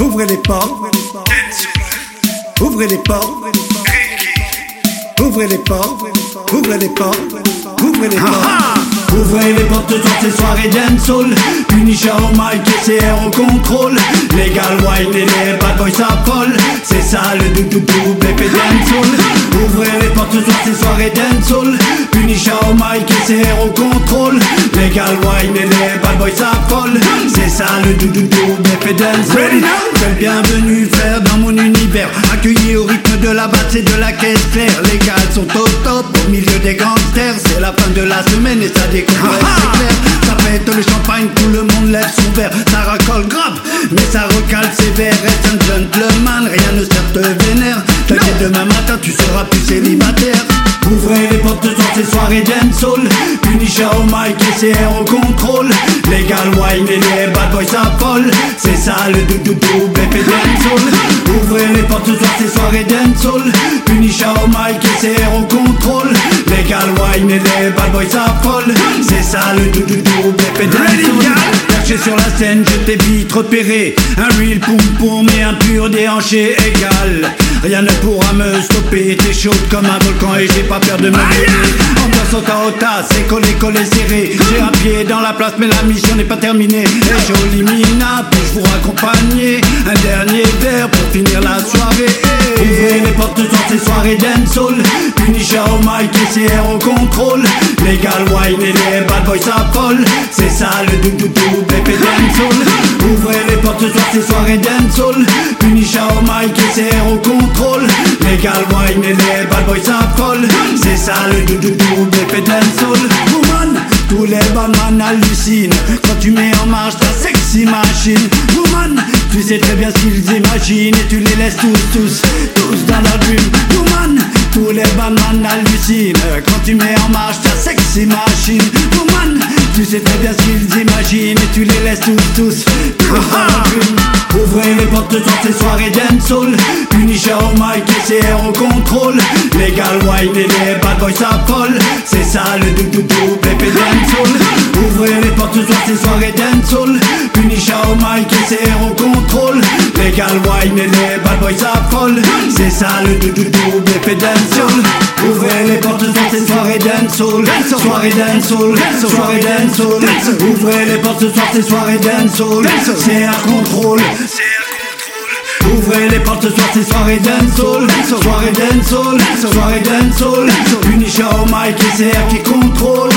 Ouvrez les portes. Ouvrez les portes. Ouvrez les portes. Ouvrez les portes. Ouvrez les portes. Ouvrez les portes sur ces soirées dancehall Punisher et CR au contrôle Legal White et les bad boys s'affolent C'est ça le doudou épée dancehall Ouvrez les portes sur ces soirées dancehall au contrôle. Legal White et les bad boys s'affolent. C'est ça le doudou double épée dancehall C'est le bienvenu faire dans mon univers. Accueilli au rythme de la basse et de la caisse claire. Les gars sont au top au milieu des gangsters. C'est la fin de la semaine et ça découvre c'est clair. Ça pète le champagne, tout le monde lève son verre. Ça racole grave, mais ça recale sévère Reste un gentleman, rien ne sert te vénère. T'inquiète demain matin tu seras plus célibataire. Ouvrez les portes sur ces soirées dancehall Punisher au mic et CR au contrôle. Legal wine et les bad boys s'affolent. C'est ça le doudou épée dancehall Ouvrez les portes sur ces soirées dancehall Punisher au mic et CR au contrôle Legal wine et les bad boys s'affolent C'est ça le doudou double épée dancehall Perché sur la scène je t'ai vite repéré. Un real poum poum et un pur déhanché égal. Rien ne pourra me stopper. T'es chaude comme un volcan et j'ai pas peur de me au tas au tas, c'est collé collé serré. J'ai un pied dans la place mais la mission n'est pas terminée. Et jolie mina, puis-je vous raccompagner Un dernier verre pour finir la soirée Portes sur ces soirées dancehall. Punisher au mic et CR au contrôle. Legal wine et les bad boys s'affolent. C'est ça le doudou épée dancehall. Ouvrez les portes sur ces soirées dancehall. Punisher au mic et CR au contrôle. Legal wine et les bad boys s'affolent. C'est ça le doudou épée dancehall. Woman, tous les badman hallucinent. Quand tu mets en marche ta sexy machine Woman, tu sais très bien ce qu'ils imaginent. Et tu les laisses tous, tous, tous dans leur dream Woman, tous les badman hallucinent. Quand tu mets en marche ta sexy machine Woman, tu sais très bien ce qu'ils imaginent. Et tu les laisses tous, tous, tous dans leur dream Ouvrez les portes sur ces soirées dancehall Punisher au mic et CR au contrôle Legal wine et les bad boys s'affolent. C'est ça le doudou double épée dancehall Ouvrez les portes sur ces soirées dancehall Punisher au mic et CR au contrôle Wine et les bad boys s'affolent C'est ça le double épée dancehall Ouvrez les portes sur ces soirées dancehall. Soirée dancehall, soirée dancehall. Ouvrez les portes sur ces soirées dancehall. C'est un contrôle Ouvrez les portes sur ces soirées dancehall. Soirée dancehall, soirée dancehall. Punisher au mic et CR qui contrôle